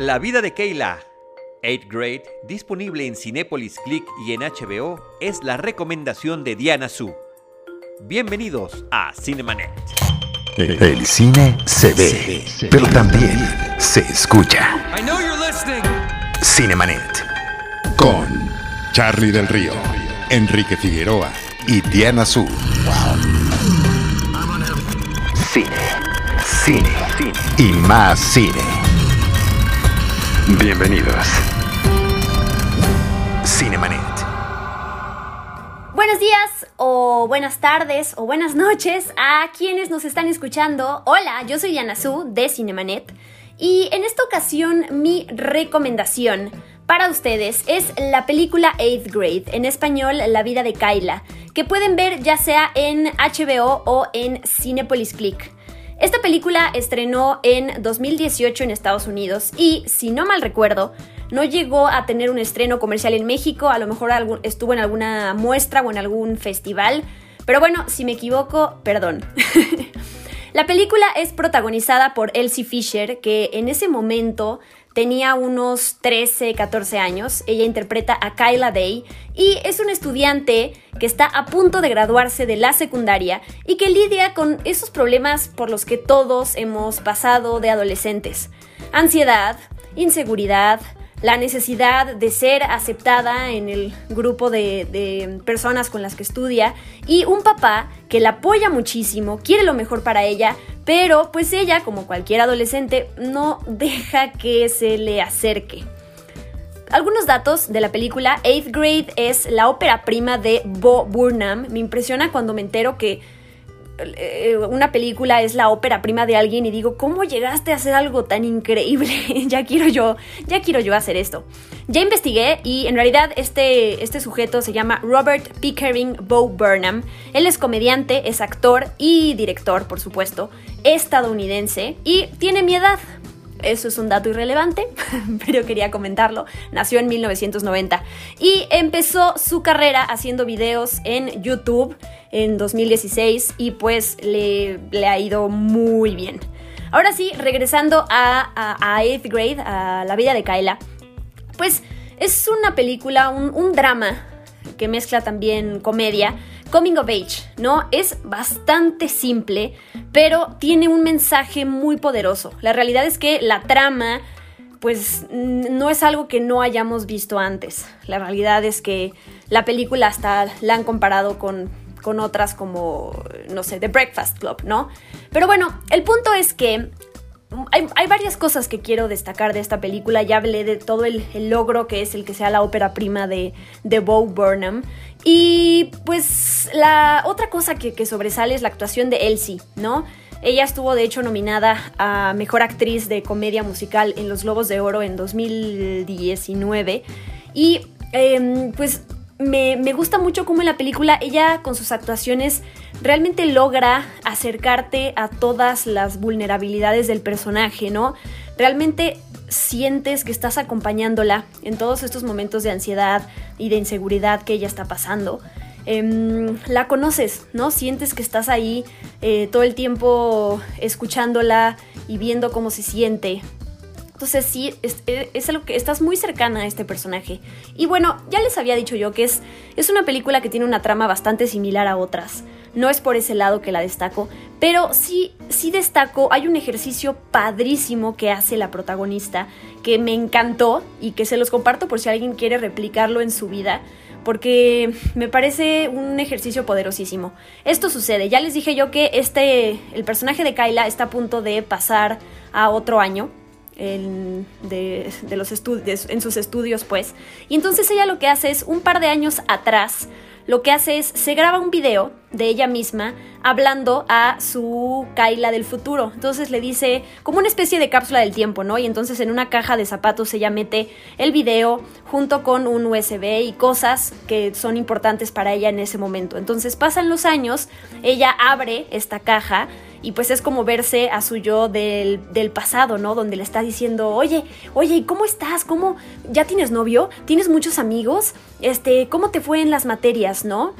La vida de Kayla, 8th grade, disponible en Cinepolis Click y en HBO, es la recomendación de Diana Su. Bienvenidos a Cinemanet. El cine se ve, pero también se escucha. Cinemanet. Con Charlie del Río, Enrique Figueroa y Diana Su. Cine, cine, cine y más cine. Bienvenidos. Cinemanet. Buenos días o buenas tardes o buenas noches a quienes nos están escuchando. Hola, yo soy Su de Cinemanet y en esta ocasión mi recomendación para ustedes es la película 8th Grade, en español La vida de Kyla, que pueden ver ya sea en HBO o en Cinepolis Click. Esta película estrenó en 2018 en Estados Unidos y, si no mal recuerdo, no llegó a tener un estreno comercial en México, a lo mejor estuvo en alguna muestra o en algún festival, pero bueno, si me equivoco, perdón. La película es protagonizada por Elsie Fisher, que en ese momento tenía unos 13, 14 años. Ella interpreta a Kyla Day y es una estudiante que está a punto de graduarse de la secundaria y que lidia con esos problemas por los que todos hemos pasado de adolescentes. Ansiedad, inseguridad, la necesidad de ser aceptada en el grupo de, personas con las que estudia y un papá que la apoya muchísimo, quiere lo mejor para ella, pero pues ella, como cualquier adolescente, no deja que se le acerque. Algunos datos de la película, 8th Grade es la ópera prima de Bo Burnham. Me impresiona cuando me entero que una película es la ópera prima de alguien y digo, ¿cómo llegaste a hacer algo tan increíble? ya quiero yo, ya quiero yo hacer esto. Ya investigué y en realidad este, este sujeto se llama Robert Pickering Bo Burnham. Él es comediante, es actor y director, por supuesto, estadounidense y tiene mi edad. Eso es un dato irrelevante, pero quería comentarlo. Nació en 1990 y empezó su carrera haciendo videos en YouTube en 2016 y pues le, ha ido muy bien. Ahora sí, regresando a, a, 8th Grade, a la vida de Kyla, pues es una película, un drama que mezcla también comedia, Coming of Age, ¿no? Es bastante simple, pero tiene un mensaje muy poderoso. La realidad es que la trama, pues no es algo que no hayamos visto antes. La realidad es que la película hasta la han comparado con con otras como, no sé, The Breakfast Club, ¿no? Pero bueno, el punto es que hay, varias cosas que quiero destacar de esta película. Ya hablé de todo el, logro que es el que sea la ópera prima de, de Bo Burnham. Y pues la otra cosa que, que sobresale es la actuación de Elsie, ¿no? Ella estuvo de hecho nominada a Mejor Actriz de Comedia Musical en los Globos de Oro en 2019. Y em, pues me, gusta mucho cómo en la película ella con sus actuaciones realmente logra acercarte a todas las vulnerabilidades del personaje, ¿no? Realmente sientes que estás acompañándola en todos estos momentos de ansiedad y de inseguridad que ella está pasando. Em, la conoces, ¿no? Sientes que estás ahí eh, todo el tiempo escuchándola y viendo cómo se siente. Entonces sí, es, algo que estás muy cercana a este personaje. Y bueno, ya les había dicho yo que es, es una película que tiene una trama bastante similar a otras. No es por ese lado que la destaco, pero sí, sí destaco, hay un ejercicio padrísimo que hace la protagonista, que me encantó y que se los comparto por si alguien quiere replicarlo en su vida porque me parece un ejercicio poderosísimo. Esto sucede, ya les dije yo que este, el personaje de Kyla está a punto de pasar a otro año, en, de, los estudios, en sus estudios, pues. Y entonces ella lo que hace es, un par de años atrás, lo que hace es, se graba un video de ella misma hablando a su Kaila del futuro. Entonces le dice, como una especie de cápsula del tiempo, ¿no? Y entonces en una caja de zapatos ella mete el video junto con un USB y cosas que son importantes para ella en ese momento. Entonces pasan los años, ella abre esta caja y pues es como verse a su yo del, pasado, ¿no? Donde le está diciendo, oye, oye, ¿cómo estás? ¿Cómo? ¿Ya tienes novio? ¿Tienes muchos amigos? Este, ¿cómo te fue en las materias, no?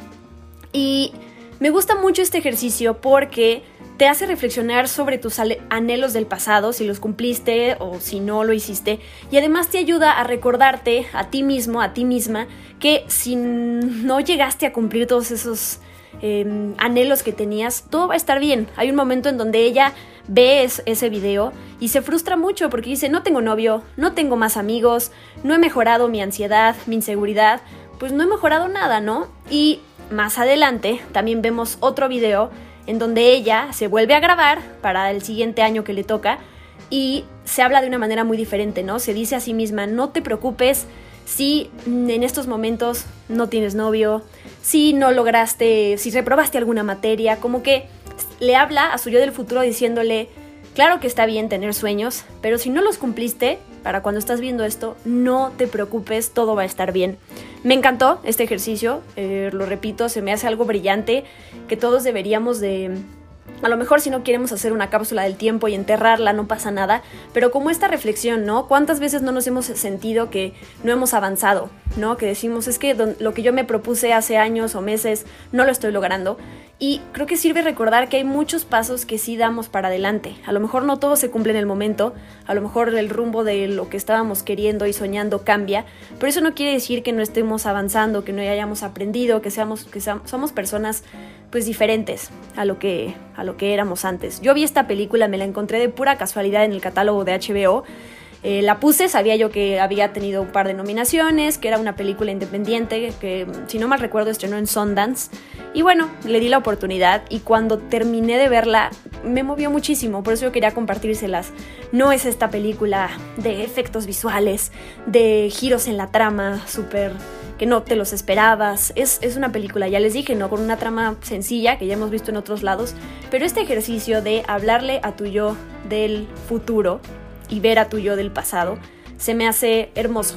Y Me gusta mucho este ejercicio porque te hace reflexionar sobre tus anhelos del pasado, si los cumpliste o si no lo hiciste, y además te ayuda a recordarte a ti mismo, a ti misma, que si no llegaste a cumplir todos esos em, anhelos que tenías, todo va a estar bien. Hay un momento en donde ella ve ese video y se frustra mucho porque dice, no tengo novio, no tengo más amigos, no he mejorado mi ansiedad, mi inseguridad, pues no he mejorado nada, ¿no? Y más adelante también vemos otro video en donde ella se vuelve a grabar para el siguiente año que le toca y se habla de una manera muy diferente, ¿no? Se dice a sí misma, no te preocupes si en estos momentos no tienes novio, si no lograste, si reprobaste alguna materia, como que le habla a su yo del futuro diciéndole, claro que está bien tener sueños, pero si no los cumpliste, para cuando estás viendo esto, no te preocupes, todo va a estar bien. Me encantó este ejercicio, eh, lo repito, se me hace algo brillante que todos deberíamos de... A lo mejor si no queremos hacer una cápsula del tiempo y enterrarla no pasa nada, pero como esta reflexión, ¿no? ¿Cuántas veces no nos hemos sentido que no hemos avanzado, ¿no? Que decimos, es que lo que yo me propuse hace años o meses no lo estoy logrando. Y creo que sirve recordar que hay muchos pasos que sí damos para adelante. A lo mejor no todo se cumple en el momento, a lo mejor el rumbo de lo que estábamos queriendo y soñando cambia, pero eso no quiere decir que no estemos avanzando, que no hayamos aprendido, que seamos que somos personas pues diferentes a lo que a lo que éramos antes. Yo vi esta película, me la encontré de pura casualidad en el catálogo de HBO eh, la puse, sabía yo que había tenido un par de nominaciones, que era una película independiente, que si no mal recuerdo estrenó en Sundance. Y bueno, le di la oportunidad y cuando terminé de verla me movió muchísimo, por eso yo quería compartírselas. No es esta película de efectos visuales, de giros en la trama, súper que no te los esperabas. Es, es, una película, ya les dije, ¿no? Con una trama sencilla que ya hemos visto en otros lados, pero este ejercicio de hablarle a tu yo del futuro y ver a tu yo del pasado, se me hace hermoso,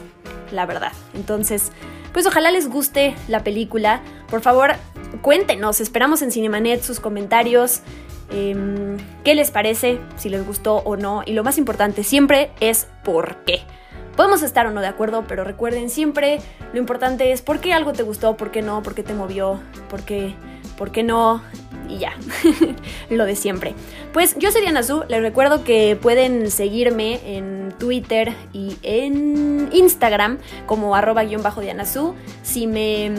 la verdad. Entonces, pues ojalá les guste la película. Por favor, cuéntenos, esperamos en Cinemanet sus comentarios. Em, ¿Qué les parece? Si les gustó o no. Y lo más importante siempre es por qué. Podemos estar o no de acuerdo, pero recuerden siempre lo importante es por qué algo te gustó, por qué no, por qué te movió, por qué, por qué no y ya, lo de siempre. Pues yo soy Diana Zu, les recuerdo que pueden seguirme en Twitter y en Instagram como arroba guion bajo Diana Si me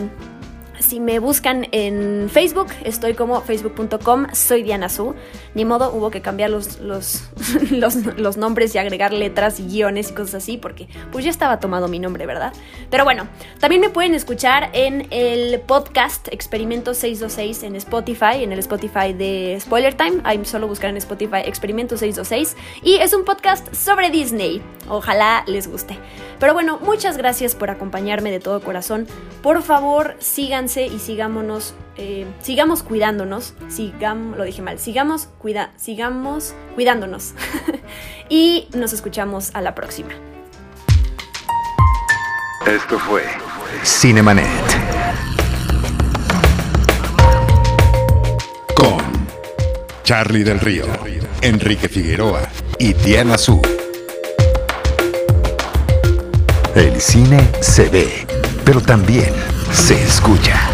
si me buscan en Facebook, estoy como facebook.com, soy Diana Su. Ni modo, hubo que cambiar los, los, los, nombres y agregar letras y guiones y cosas así, porque pues ya estaba tomado mi nombre, ¿verdad? Pero bueno, también me pueden escuchar en el podcast Experimento 626 en Spotify, en el Spotify de Spoiler Time. Ahí solo buscar en Spotify Experimento 626. Y es un podcast sobre Disney. Ojalá les guste. Pero bueno, muchas gracias por acompañarme de todo corazón. Por favor, síganse y sigámonos, eh, sigamos cuidándonos. Sigamos, lo dije mal, sigamos, cuida, sigamos cuidándonos. y nos escuchamos a la próxima. Esto fue Cinemanet. Con Charlie del Río, Enrique Figueroa y Diana Su. El cine se ve, pero también se escucha.